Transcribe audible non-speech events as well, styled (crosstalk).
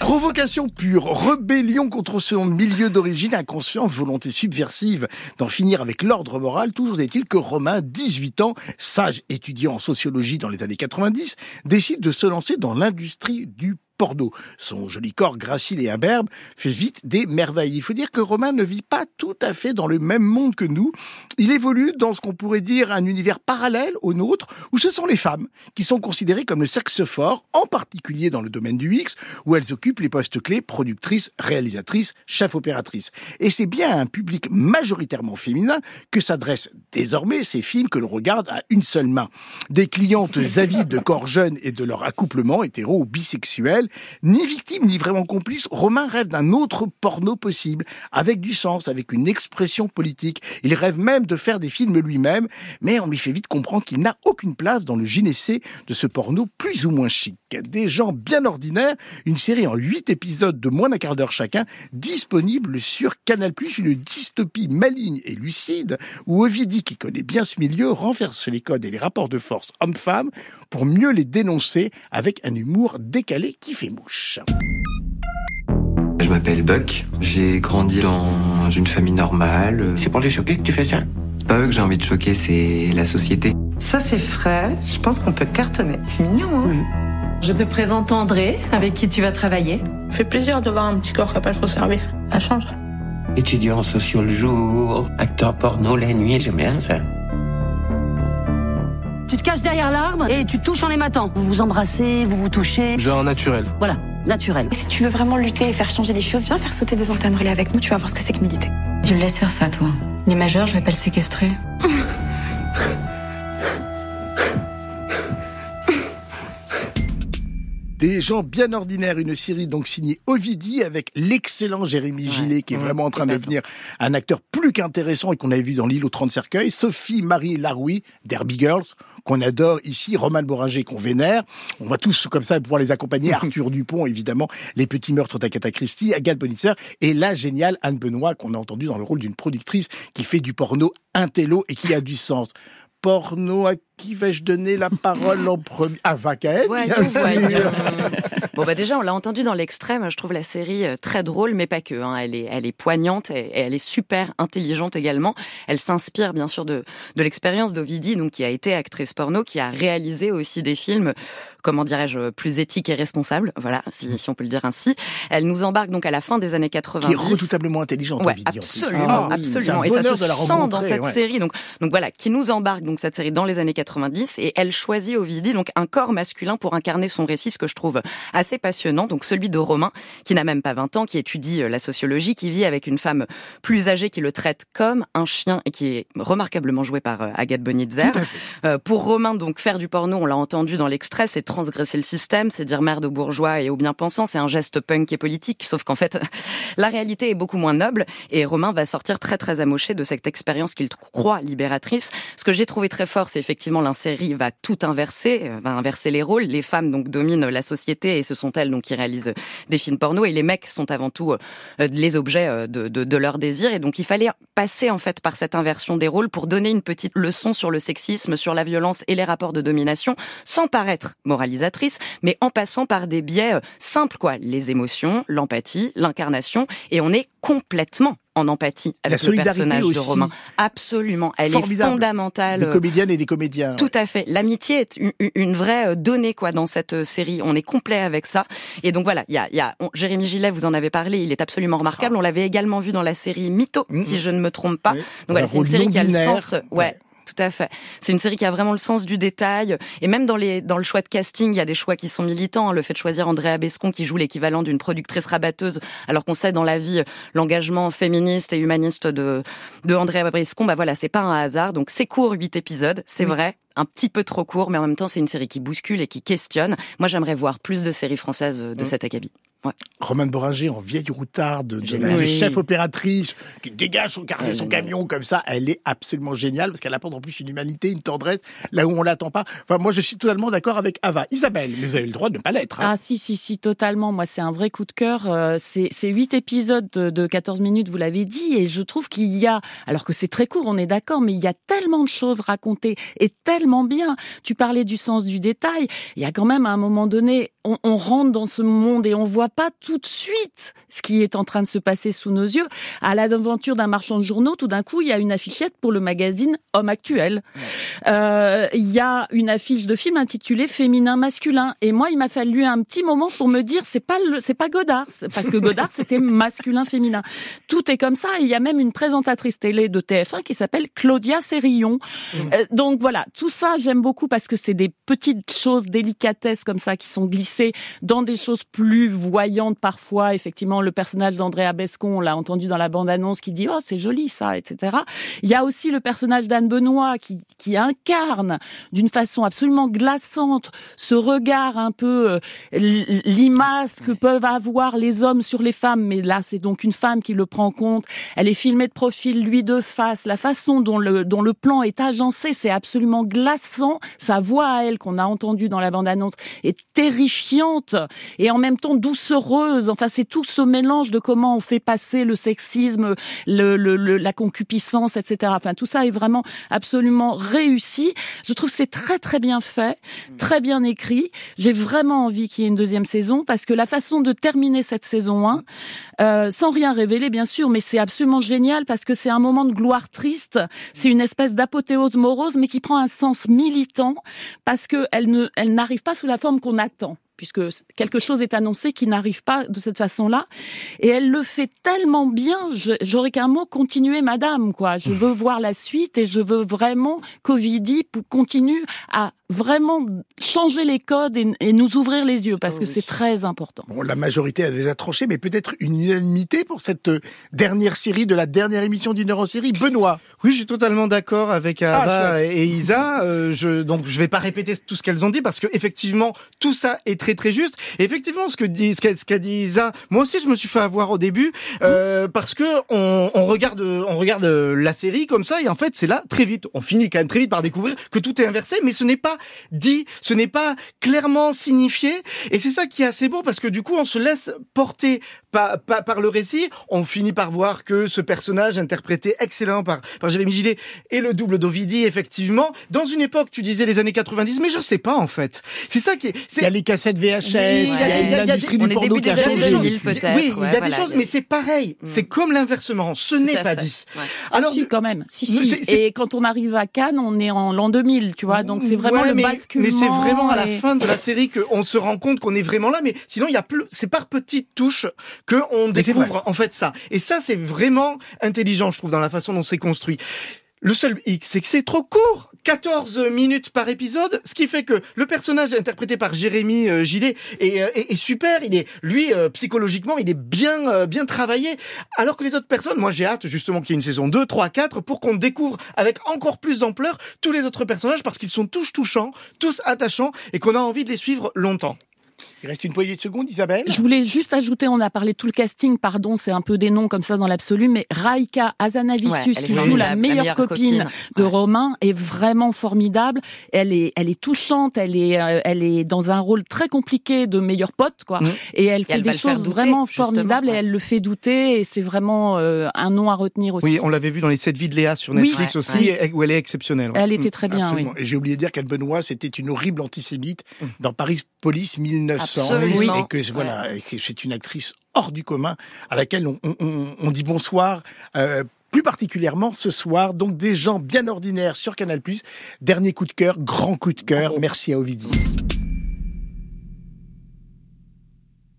Provocation pure, rébellion contre son milieu d'origine, inconscience, volonté subversive d'en finir avec l'ordre moral. Toujours est-il que Romain, 18 ans, sage étudiant en sociologie dans les années 90, décide de se lancer dans l'industrie du porno. Son joli corps gracile et imberbe fait vite des merveilles. Il faut dire que Romain ne vit pas tout à fait dans le même monde que nous. Il évolue dans ce qu'on pourrait dire un univers parallèle au nôtre, où ce sont les femmes qui sont considérées comme le sexe fort, en particulier dans le domaine du X, où elles occupent les postes clés productrices, réalisatrices, chef opératrices. Et c'est bien à un public majoritairement féminin que s'adressent désormais ces films que l'on regarde à une seule main. Des clientes avides de corps jeunes et de leur accouplement hétéro ou bisexuel, ni victime ni vraiment complice, Romain rêve d'un autre porno possible, avec du sens, avec une expression politique. Il rêve même de faire des films lui-même, mais on lui fait vite comprendre qu'il n'a aucune place dans le gynécée de ce porno plus ou moins chic. Des gens bien ordinaires, une série en huit épisodes de moins d'un quart d'heure chacun, disponible sur Canal+, une dystopie maligne et lucide, où Ovidie, qui connaît bien ce milieu, renverse les codes et les rapports de force hommes-femmes pour mieux les dénoncer avec un humour décalé qui fait mouche. Je m'appelle Buck, j'ai grandi dans une famille normale. C'est pour les choquer que tu fais ça C'est pas eux que j'ai envie de choquer, c'est la société. Ça c'est frais, je pense qu'on peut cartonner. C'est mignon, hein oui. Je te présente André, avec qui tu vas travailler. Fait plaisir de voir un petit corps capable de se servir. Ça change. Étudiant en socio le jour, acteur porno la nuit, j'aime bien ça. Tu te caches derrière l'arbre et tu touches en ématant. Vous vous embrassez, vous vous touchez. Genre naturel. Voilà, naturel. Si tu veux vraiment lutter et faire changer les choses, viens faire sauter des antennes relais avec nous, tu vas voir ce que c'est que militer. Tu me laisses faire ça, toi. Les majeurs, je vais pas le séquestrer. (laughs) Des gens bien ordinaires, une série donc signée Ovidie avec l'excellent Jérémy ouais, Gillet qui est ouais, vraiment en train de devenir un acteur plus qu'intéressant et qu'on avait vu dans l'île aux 30 cercueils, Sophie Marie Laroui, Derby Girls, qu'on adore ici, Roman Boringer qu'on vénère. On va tous comme ça pouvoir les accompagner, (laughs) Arthur Dupont évidemment, Les Petits Meurtres d'Agatha Christie, Agathe Bonitzer et la géniale Anne Benoît qu'on a entendu dans le rôle d'une productrice qui fait du porno intello et qui a du sens porno à qui vais-je donner la parole en premier? À Vacaët, bien sûr. Bon bah déjà, on l'a entendu dans l'extrême. Je trouve la série très drôle, mais pas que. Hein. Elle est, elle est poignante et, elle est super intelligente également. Elle s'inspire bien sûr de, de l'expérience d'Ovidie, donc qui a été actrice porno, qui a réalisé aussi des films, comment dirais-je, plus éthiques et responsables. Voilà, si, si, on peut le dire ainsi. Elle nous embarque donc à la fin des années 80. Qui est redoutablement intelligente, ouais, Ovidie. Absolument, en plus. Ah, absolument. Un et ça se sent dans cette ouais. série. Donc, donc voilà, qui nous embarque donc cette série dans les années 90 et elle choisit Ovidie donc un corps masculin pour incarner son récit, ce que je trouve assez passionnant. Donc celui de Romain, qui n'a même pas 20 ans, qui étudie la sociologie, qui vit avec une femme plus âgée qui le traite comme un chien et qui est remarquablement joué par Agathe Bonitzer. Euh, pour Romain, donc faire du porno, on l'a entendu dans l'extrait, c'est transgresser le système, c'est dire merde aux bourgeois et aux bien-pensants, c'est un geste punk et politique, sauf qu'en fait, (laughs) la réalité est beaucoup moins noble et Romain va sortir très très amoché de cette expérience qu'il croit libératrice. Ce que j'ai trouvé très fort, c'est effectivement la série va tout inverser, va inverser les rôles. Les femmes donc dominent la société et ce sont elles donc qui réalisent des films porno. Et les mecs sont avant tout euh, les objets de, de, de leur désir. Et donc il fallait passer en fait par cette inversion des rôles pour donner une petite leçon sur le sexisme, sur la violence et les rapports de domination sans paraître moralisatrice, mais en passant par des biais simples quoi, les émotions, l'empathie, l'incarnation. Et on est complètement en empathie avec le personnage aussi. de Romain. Absolument, elle Formidable. est fondamentale. Des comédiennes et des comédiens. Tout à fait. L'amitié est une, une, vraie donnée quoi dans cette série. On est complet avec ça. Et donc voilà, il y a, y a on, Jérémy Gillet, vous en avez parlé, il est absolument remarquable. On l'avait également vu dans la série Mytho, mmh. si je ne me trompe pas. Oui. Donc voilà, c'est une série qui a le sens. Ouais. ouais. Tout à fait. C'est une série qui a vraiment le sens du détail. Et même dans, les, dans le choix de casting, il y a des choix qui sont militants. Le fait de choisir Andrea Bescon, qui joue l'équivalent d'une productrice rabatteuse, alors qu'on sait dans la vie l'engagement féministe et humaniste de, de Andrea Bescon, bah voilà, c'est pas un hasard. Donc c'est court, huit épisodes, c'est oui. vrai un petit peu trop court, mais en même temps, c'est une série qui bouscule et qui questionne. Moi, j'aimerais voir plus de séries françaises de mmh. cet acabit. Ouais. Romaine Boringer en vieille routarde de, de, chef opératrice qui dégage son, carré, son camion comme ça, elle est absolument géniale parce qu'elle apporte en plus une humanité, une tendresse là où on l'attend pas. Enfin, moi, je suis totalement d'accord avec Ava. Isabelle, mais vous avez le droit de ne pas l'être. Hein. Ah si, si, si, totalement. Moi, c'est un vrai coup de cœur. Euh, c'est huit épisodes de, de 14 minutes, vous l'avez dit, et je trouve qu'il y a, alors que c'est très court, on est d'accord, mais il y a tellement de choses racontées et tellement bien. Tu parlais du sens du détail. Il y a quand même à un moment donné, on, on rentre dans ce monde et on voit pas tout de suite ce qui est en train de se passer sous nos yeux. À l'aventure d'un marchand de journaux, tout d'un coup, il y a une affichette pour le magazine Homme Actuel. Euh, il y a une affiche de film intitulée Féminin masculin. Et moi, il m'a fallu un petit moment pour me dire c'est pas le, c'est pas Godard, parce que Godard c'était (laughs) masculin féminin. Tout est comme ça. il y a même une présentatrice télé de TF1 qui s'appelle Claudia Sérillon. Mmh. Euh, donc voilà, tout ça j'aime beaucoup parce que c'est des petites choses délicatesses comme ça qui sont glissées dans des choses plus parfois. Effectivement, le personnage d'Andrea Bescon, on l'a entendu dans la bande-annonce, qui dit oh c'est joli ça, etc. Il y a aussi le personnage d'Anne Benoît qui, qui incarne d'une façon absolument glaçante ce regard un peu euh, l'image que peuvent avoir les hommes sur les femmes, mais là c'est donc une femme qui le prend en compte. Elle est filmée de profil, lui de face, la façon dont le dont le plan est agencé, c'est absolument glaçant. Sa voix à elle qu'on a entendue dans la bande-annonce est terrifiante et en même temps doucereuse. Enfin, c'est tout ce mélange de comment on fait passer le sexisme, le, le, la concupiscence, etc. Enfin, tout ça est vraiment absolument réussi. Je trouve c'est très très bien fait, très bien écrit. J'ai vraiment envie qu'il y ait une deuxième saison parce que la façon de terminer cette saison 1, euh, sans rien révéler bien sûr, mais c'est absolument génial parce que c'est un moment de gloire triste. C'est une espèce d'apothéose morose, mais qui prend un sens militant parce qu'elle ne, elle n'arrive pas sous la forme qu'on attend puisque quelque chose est annoncé qui n'arrive pas de cette façon-là. Et elle le fait tellement bien, j'aurais qu'un mot, continuer madame, quoi. Je veux (laughs) voir la suite et je veux vraiment qu'Ovidie continue à vraiment changer les codes et, nous ouvrir les yeux parce que c'est très important. Bon, la majorité a déjà tranché, mais peut-être une unanimité pour cette euh, dernière série de la dernière émission d'une heure en série. Benoît. Oui, je suis totalement d'accord avec ah, Ava et Isa. Euh, je, donc, je vais pas répéter tout ce qu'elles ont dit parce que effectivement, tout ça est très très juste. effectivement, ce que dit, ce qu'a dit Isa, moi aussi, je me suis fait avoir au début euh, parce que on, on, regarde, on regarde la série comme ça et en fait, c'est là très vite. On finit quand même très vite par découvrir que tout est inversé, mais ce n'est pas dit, ce n'est pas clairement signifié. Et c'est ça qui est assez beau parce que du coup, on se laisse porter par, par, le récit. On finit par voir que ce personnage interprété excellent par, par Jérémy Gillet est le double d'Ovidie, effectivement. Dans une époque, tu disais les années 90, mais je sais pas en fait. C'est ça qui est. Il y a les cassettes VHS, il y a une industrie du porno qui a changé. Oui, il y a des choses, mais c'est pareil. Mm. C'est comme l'inversement. Ce n'est pas dit. Alors, si, quand même. Si, si. Et quand on arrive à Cannes, on est en l'an 2000, tu vois. Donc c'est vraiment mais c'est vraiment à la fin de la série qu'on se rend compte qu'on est vraiment là. Mais sinon, il y a plus, c'est par petites touches que on découvre en fait ça. Et ça, c'est vraiment intelligent, je trouve, dans la façon dont c'est construit. Le seul hic, c'est que c'est trop court. 14 minutes par épisode, ce qui fait que le personnage interprété par Jérémy euh, Gillet euh, est, est, super. Il est, lui, euh, psychologiquement, il est bien, bien travaillé. Alors que les autres personnes, moi, j'ai hâte justement qu'il y ait une saison 2, 3, 4 pour qu'on découvre avec encore plus d'ampleur tous les autres personnages parce qu'ils sont tous touchants, tous attachants et qu'on a envie de les suivre longtemps. Il reste une poignée de secondes, Isabelle. Je voulais juste ajouter, on a parlé de tout le casting, pardon, c'est un peu des noms comme ça dans l'absolu, mais Raika Azanavicius, qui joue la meilleure, copine, de Romain, est vraiment formidable. Elle est, elle est touchante, elle est, euh, elle est dans un rôle très compliqué de meilleure pote, quoi. Mmh. Et elle fait des choses vraiment formidables et elle le fait douter et c'est vraiment euh, un nom à retenir aussi. Oui, on l'avait vu dans les 7 vies de Léa sur Netflix aussi, où elle est exceptionnelle. Elle était très bien, oui. Et j'ai oublié de dire qu'Anne Benoît, c'était une horrible antisémite mmh. dans Paris Police 1900 et que voilà, c'est une actrice hors du commun à laquelle on, dit bonsoir. Euh, plus particulièrement ce soir, donc des gens bien ordinaires sur Canal+. Dernier coup de cœur, grand coup de cœur. Merci à Ovidie.